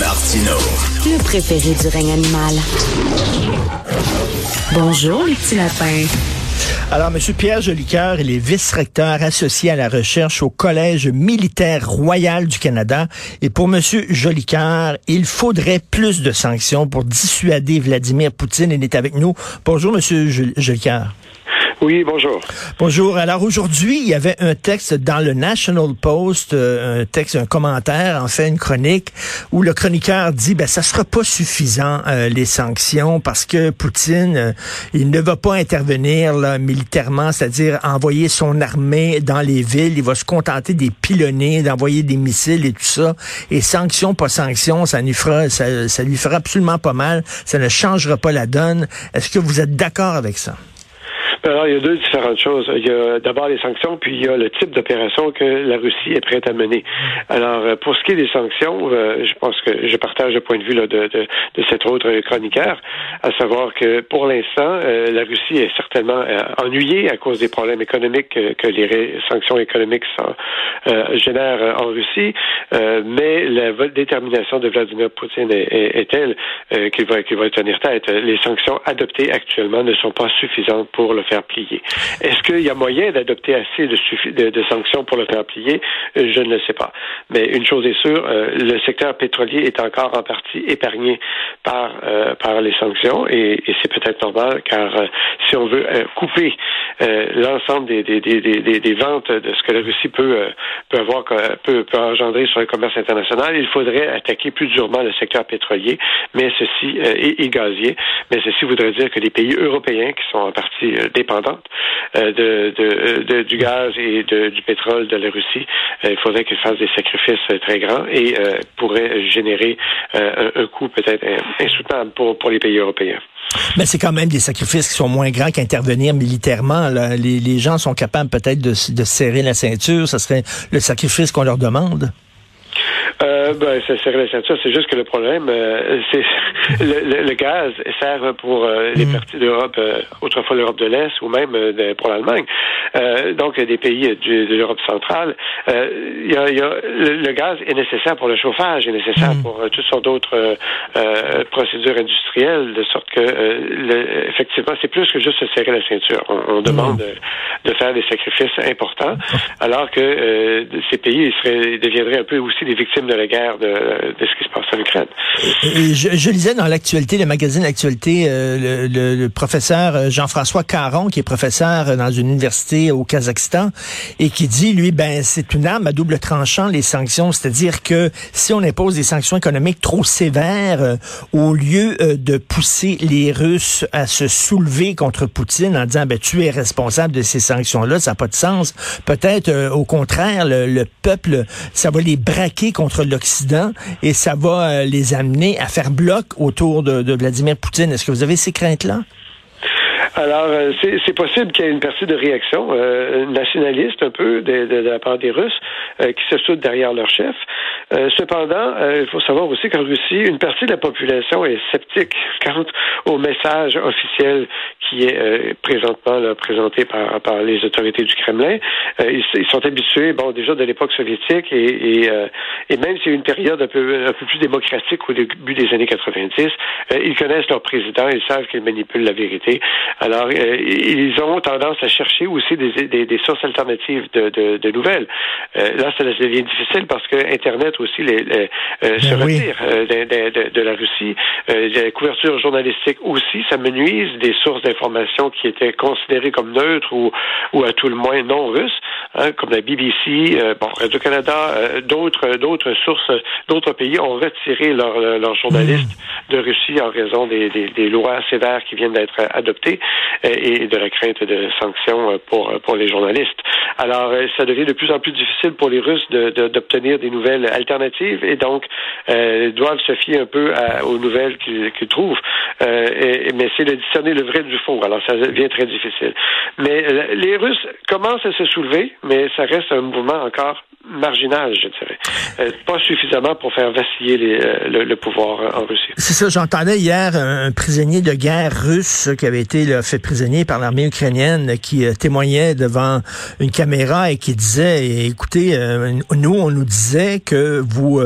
Martino. Le préféré du règne animal. Bonjour, les petits lapins. Alors, M. Pierre Jolicoeur, il est vice-recteur associé à la recherche au Collège militaire royal du Canada. Et pour M. Jolicoeur, il faudrait plus de sanctions pour dissuader Vladimir Poutine. Il est avec nous. Bonjour, M. Jolicoeur. Oui, bonjour. Bonjour. Alors aujourd'hui, il y avait un texte dans le National Post, euh, un texte, un commentaire, en fait, une chronique, où le chroniqueur dit, ben ça sera pas suffisant euh, les sanctions parce que Poutine, euh, il ne va pas intervenir là, militairement, c'est-à-dire envoyer son armée dans les villes. Il va se contenter des pilonner, d'envoyer des missiles et tout ça. Et sanctions, pas sanctions, ça lui fera, ça, ça lui fera absolument pas mal. Ça ne changera pas la donne. Est-ce que vous êtes d'accord avec ça? Alors, il y a deux différentes choses. Il y a d'abord les sanctions, puis il y a le type d'opération que la Russie est prête à mener. Alors, euh, pour ce qui est des sanctions, euh, je pense que je partage le point de vue de cet autre chroniqueur, à savoir que pour l'instant, euh, la Russie est certainement ennuyée à cause des problèmes économiques que, les sanctions économiques génèrent en Russie, mais la détermination de Vladimir Poutine est, telle qu'il va, qu'il va tenir tête. Les sanctions adoptées actuellement ne sont pas suffisantes pour le faire Est-ce qu'il y a moyen d'adopter assez de, sanctions pour le faire plier? Euh, je ne le sais pas. Mais une chose est sûre, euh, le secteur pétrolier est encore en partie épargné par, euh, les sanctions et, c'est peut-être normal car si on veut couper l'ensemble des, ventes de ce que la Russie peut, avoir, peut, engendrer sur le commerce international, il faudrait attaquer plus durement le secteur pétrolier, mais ceci et, gazier. Mais ceci voudrait dire que les pays européens qui sont en partie euh, de, du gaz et du pétrole de la Russie, euh, il faudrait qu'ils fassent des sacrifices euh, très grands et pourraient générer un, coût peut-être insoutenable pour, pour les pays européens. Mais c'est quand même des sacrifices qui sont moins grands qu'intervenir militairement. Les, les, gens sont capables peut-être de, de serrer la ceinture. Ce serait le sacrifice qu'on leur demande. Euh, ben, ça serait la ceinture. C'est juste que le problème, euh, c'est le, le, gaz sert pour euh, les mm. parties d'Europe, euh, autrefois l'Europe de l'Est ou même pour l'Allemagne. donc, des pays de l'Europe centrale. Y a, y a, le, gaz est nécessaire pour le chauffage, est nécessaire mm. pour toutes sortes d'autres procédures industrielles, de sorte que, effectivement, c'est plus que juste se serrer la ceinture. On, demande mm. de, faire des sacrifices importants, alors que ces pays seraient, deviendraient un peu aussi des victimes de la guerre de, ce qui se passe en Ukraine. je, lisais dans l'actualité, le magazine L'actualité, euh, le, professeur euh, Jean-François Caron, qui est professeur dans une université au Kazakhstan, et qui dit, lui, ben c'est une arme à double tranchant, les sanctions. C'est-à-dire que si on impose des sanctions économiques trop sévères, euh, au lieu de pousser les Russes à se soulever contre Poutine en disant, ben tu es responsable de ces sanctions-là, ça n'a pas de sens. Peut-être, au contraire, le, le peuple, ça va les braquer contre l'Occident et ça va euh, les amener à faire bloc autour de, Vladimir Poutine. Est-ce que vous avez ces craintes-là? Alors, euh, c'est possible qu'il y ait une partie de réaction euh, nationaliste un peu de, la part des Russes qui se soudent derrière leur chef. cependant, il faut savoir aussi qu'en Russie, une partie de la population est sceptique quant au message officiel qui est euh, présentement là, présenté par, par les autorités du Kremlin. Euh, ils, sont habitués, bon, déjà de l'époque soviétique et, et, euh, et même s'il y a une période un peu, un peu plus démocratique au début des années 90, ils connaissent leur président, ils savent qu'il manipule la vérité. Alors, ils ont tendance à chercher aussi des, des, des sources alternatives de, de, de nouvelles. là, ça devient difficile parce que Internet aussi les, ben se retire de, de, de, la Russie. la couverture journalistique aussi, ça menuise des sources d'informations qui étaient considérées comme neutres ou, ou à tout le moins non russes, hein, comme la BBC, euh, bon, Radio-Canada, euh, d'autres, d'autres sources, d'autres pays ont retiré leurs leur journalistes de Russie en raison des, des, des, lois sévères qui viennent d'être adoptées euh, et de la crainte de sanctions pour, pour les journalistes. Alors, ça devient de plus en plus difficile pour les Russes d'obtenir de, des nouvelles alternatives et donc doivent se fier un peu aux nouvelles qu'ils trouvent. mais c'est de discerner le vrai du faux. Alors, ça devient très difficile. Mais euh, les Russes commencent à se soulever, mais ça reste un mouvement encore marginal, je dirais. pas suffisamment pour faire vaciller le, pouvoir en Russie. C'est ça, j'entendais hier un, prisonnier de guerre russe qui avait été fait prisonnier par l'armée ukrainienne qui témoignait devant une caméra et qui disait, écoutez, nous, on nous disait que vous,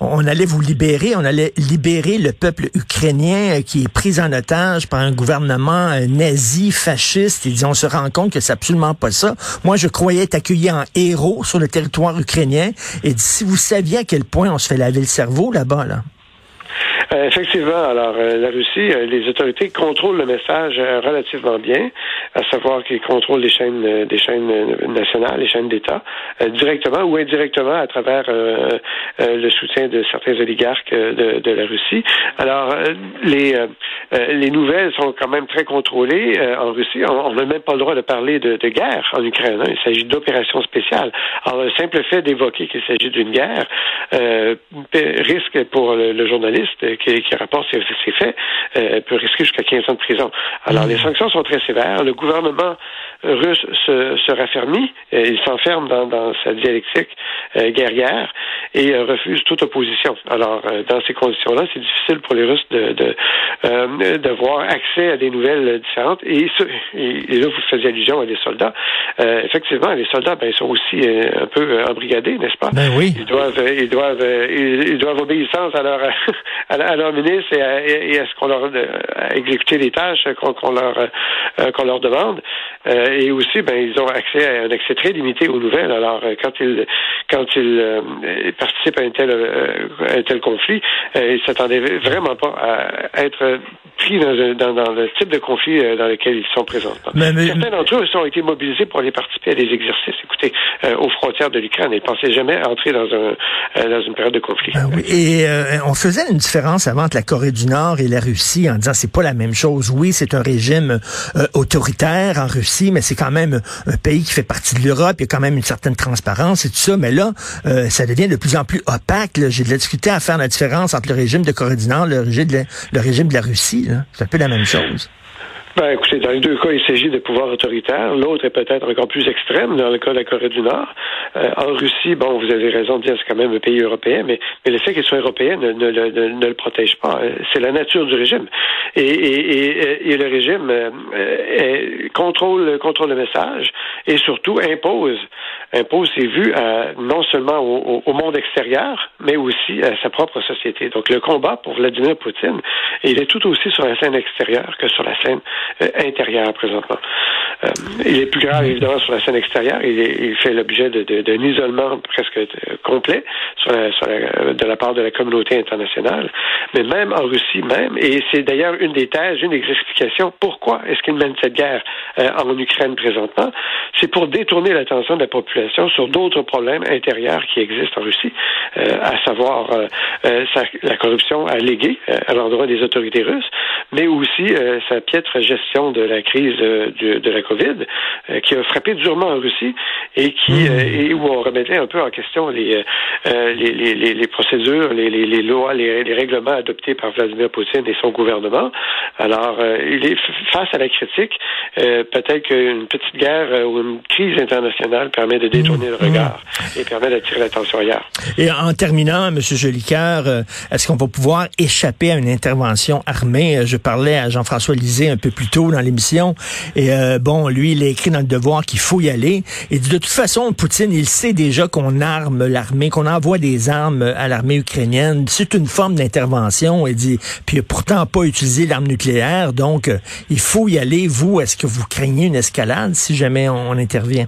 on allait vous libérer, on allait libérer le peuple ukrainien qui est pris en otage par un gouvernement nazi, fasciste. Il dit, on se rend compte que c'est absolument pas ça. Moi, je croyais être accueilli en héros sur le territoire ukrainien. Et si vous saviez à quel point on se fait laver le cerveau là-bas, là. Euh, effectivement, alors euh, la Russie, euh, les autorités contrôlent le message relativement bien, à savoir qu'ils contrôlent les chaînes, des chaînes nationales, les chaînes d'État, directement ou indirectement à travers le soutien de certains oligarques de, de la Russie. Alors les les nouvelles sont quand même très contrôlées en Russie. On n'a même pas le droit de parler de, de guerre en Ukraine. Hein. Il s'agit d'opérations spéciales. Alors le simple fait d'évoquer qu'il s'agit d'une guerre risque pour le journaliste qui, qui rapporte ces, faits euh, peut risquer jusqu'à 15 ans de prison. Alors, les sanctions sont très sévères. Le gouvernement russe se, se raffermit, euh, il s'enferme dans, dans, sa dialectique euh, guerrière et refuse toute opposition. Alors, dans ces conditions-là, c'est difficile pour les Russes de, de, d'avoir accès à des nouvelles différentes. Et, et, là, vous faisiez allusion à des soldats. effectivement, les soldats, ben, ils sont aussi un peu embrigadés, n'est-ce pas? Ben oui. Ils doivent, ils doivent, ils, doivent obéissance à leur, à, leur ministre et à, ce qu'on leur à exécuter les tâches qu'on leur euh, qu'on leur demande. Euh, et aussi, ben ils ont accès à un accès très limité aux nouvelles. Alors euh, quand ils quand ils participent à un tel un tel conflit, ils s'attendaient vraiment pas à être pris dans, dans, le type de conflit dans lequel ils sont présents. Certains d'entre eux ont été mobilisés pour aller participer à des exercices, écoutez, aux frontières de l'Ukraine. Ils pensaient jamais entrer dans un dans une période de conflit. Ben et on faisait une différence avant entre la Corée du Nord et la Russie en disant c'est pas la même chose. Oui, c'est un régime euh, autoritaire en Russie, mais c'est quand même un pays qui fait partie de l'Europe. Il y a quand même une certaine transparence et tout ça. Mais là, euh, ça devient de plus en plus opaque. J'ai de la difficulté à faire la différence entre le régime de Corée du Nord et le régime de la, le régime de la Russie. C'est un peu la même chose. Ben, écoutez, dans les deux cas, il s'agit de pouvoirs autoritaires. L'autre est peut-être encore plus extrême dans le cas de la Corée du Nord. Euh, en Russie, bon, vous avez raison de dire c'est quand même un pays européen, mais, mais le fait qu'il soit européen ne, ne, ne, le protège pas. Euh, c'est la nature du régime. Et, et, et, le régime euh, contrôle, contrôle le message et surtout impose, impose ses vues à, non seulement au, monde extérieur, mais aussi à sa propre société. Donc le combat pour Vladimir Poutine, il est tout aussi sur la scène extérieure que sur la scène euh, intérieure présentement. Euh, il est plus grave évidemment sur la scène extérieure. Il, fait l'objet d'un de, isolement presque euh, complet de la part de la communauté internationale. Mais même en Russie même, et c'est d'ailleurs une des thèses, une des explications pourquoi est-ce qu'il mène cette guerre en Ukraine présentement, c'est pour détourner l'attention de la population sur d'autres problèmes intérieurs qui existent en Russie, à savoir la corruption alléguée à l'endroit des autorités russes, mais aussi sa piètre gestion de la crise euh, de, la COVID, euh, qui a frappé durement en Russie et qui mmh. euh, et où on remettait un peu en question les les, les, les, procédures, les, les, lois, les, règlements adoptés par Vladimir Poutine et son gouvernement. Alors, il est face à la critique. Peut-être qu'une petite guerre ou une crise internationale permet de détourner le mmh. regard et permet d'attirer l'attention ailleurs. Et en terminant, M. Jolicoeur, est-ce qu'on va pouvoir échapper à une intervention armée? Je parlais à Jean-François Lisée un peu plus tôt dans l'émission. Et euh, bon, lui, il a écrit dans le devoir qu'il faut y aller. Et de toute façon, Poutine, il sait déjà qu'on arme l'armée, qu'on envoie des armes à l'armée ukrainienne. C'est une forme d'intervention. Il dit, puis il a pourtant pas utilisé l'arme nucléaire. Donc, euh, il faut y aller. Vous, est-ce que vous craignez une escalade si jamais on intervient?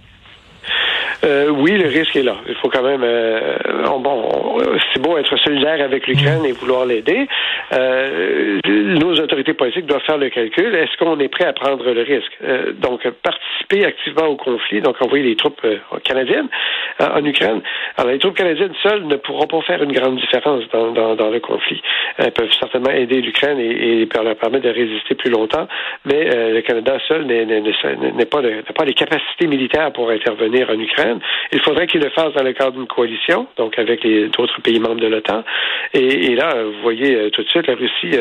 Euh, oui, le risque est là. Il faut quand même. Euh, bon, c'est beau être solidaire avec l'Ukraine et vouloir l'aider. Euh, nos autorités politiques doivent faire le calcul. Est-ce qu'on est prêt à prendre le risque? Euh, Donc, participer activement au conflit, donc envoyer des troupes euh, canadiennes en Ukraine. Alors, les troupes canadiennes seules ne pourront pas faire une grande différence dans, dans, dans le conflit. Elles peuvent certainement aider l'Ukraine et, et, leur permettre de résister plus longtemps, mais le Canada seul n'est pas, pas les capacités militaires pour intervenir en Ukraine. Il faudrait qu'il le fasse dans le cadre d'une coalition, donc avec les d'autres pays membres de l'OTAN. Et, là, vous voyez tout de suite, la Russie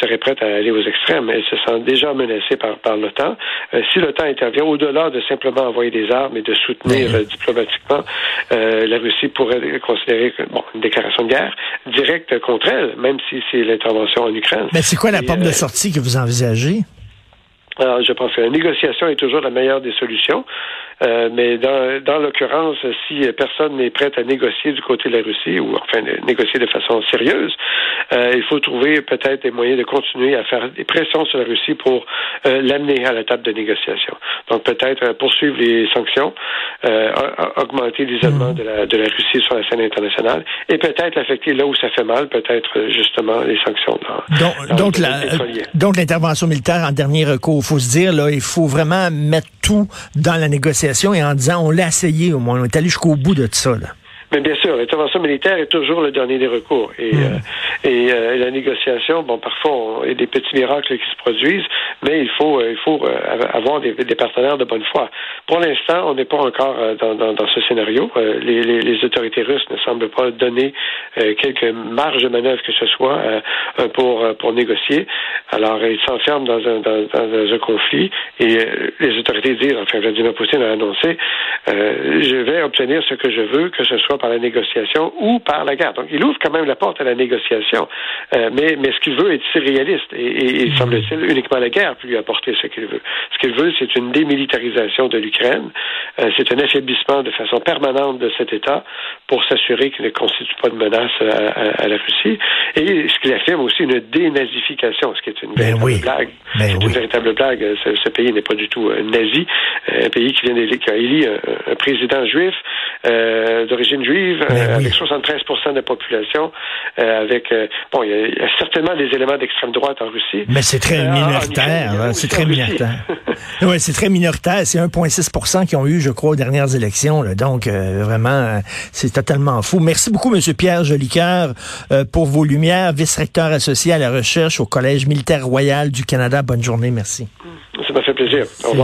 serait prête à aller aux extrêmes. Elle se sent déjà menacée par, par l'OTAN. si l'OTAN intervient au-delà de simplement envoyer des armes et de soutenir diplomatiquement, la Russie pourrait considérer bon, une déclaration de guerre directe contre elle, même si c'est l'intervention en Ukraine. Mais c'est quoi la porte de sortie que vous envisagez? Alors, je pense que la négociation est toujours la meilleure des solutions. Euh, mais dans, dans l'occurrence, si personne n'est prêt à négocier du côté de la Russie, ou enfin négocier de façon sérieuse, euh, il faut trouver peut-être des moyens de continuer à faire des pressions sur la Russie pour euh, l'amener à la table de négociation. Donc peut-être poursuivre les sanctions, augmenter l'isolement de la, de la Russie sur la scène internationale, et peut-être l'affecter là où ça fait mal, peut-être justement les sanctions. Dans, donc, donc l'intervention militaire en dernier recours, il faut se dire là, il faut vraiment mettre tout dans la négociation et en disant on l'a essayé au moins, on est allé jusqu'au bout de tout ça. Là. Mais bien sûr, l'intervention militaire est toujours le dernier des recours. Et, hmm. euh, et euh, la négociation, bon, parfois, il y a des petits miracles qui se produisent, mais il faut, euh, il faut avoir des, partenaires de bonne foi. Pour l'instant, on n'est pas encore dans, ce scénario. Les, autorités russes ne semblent pas donner quelques marges de manœuvre que ce soit pour, pour négocier. Alors, ils s'enferment dans un, dans un conflit et les autorités disent, enfin, Vladimir Poutine a annoncé, je vais obtenir ce que je veux, que ce soit par la négociation ou par la guerre. Donc, il ouvre quand même la porte à la négociation. Euh, mais, mais ce qu'il veut est si réaliste. Et, et, et semble-t-il, uniquement la guerre peut lui apporter ce qu'il veut. Ce qu'il veut, c'est une démilitarisation de l'Ukraine. Euh, c'est un affaiblissement de façon permanente de cet État pour s'assurer qu'il ne constitue pas de menace à, à, la Russie. Et ce qu'il affirme aussi, une dénazification, ce qui est une ben véritable blague. Ben c'est une véritable blague. Ce, pays n'est pas du tout euh, nazi. Un pays qui vient d'élire, qui a élu un, un président juif d'origine juive, ben euh, avec 73 de la population, euh, avec euh, bon, il y, a certainement des éléments d'extrême droite en Russie. Mais c'est très minoritaire, hein, c'est très minoritaire. oui, c'est très minoritaire. C'est 1,6 qui ont eu, je crois, aux dernières élections. Là. Donc, vraiment, c'est totalement fou. Merci beaucoup, M. Pierre Jolicoeur, pour vos lumières, vice-recteur associé à la recherche au Collège militaire royal du Canada. Bonne journée, merci. Ça m'a fait plaisir. Au revoir.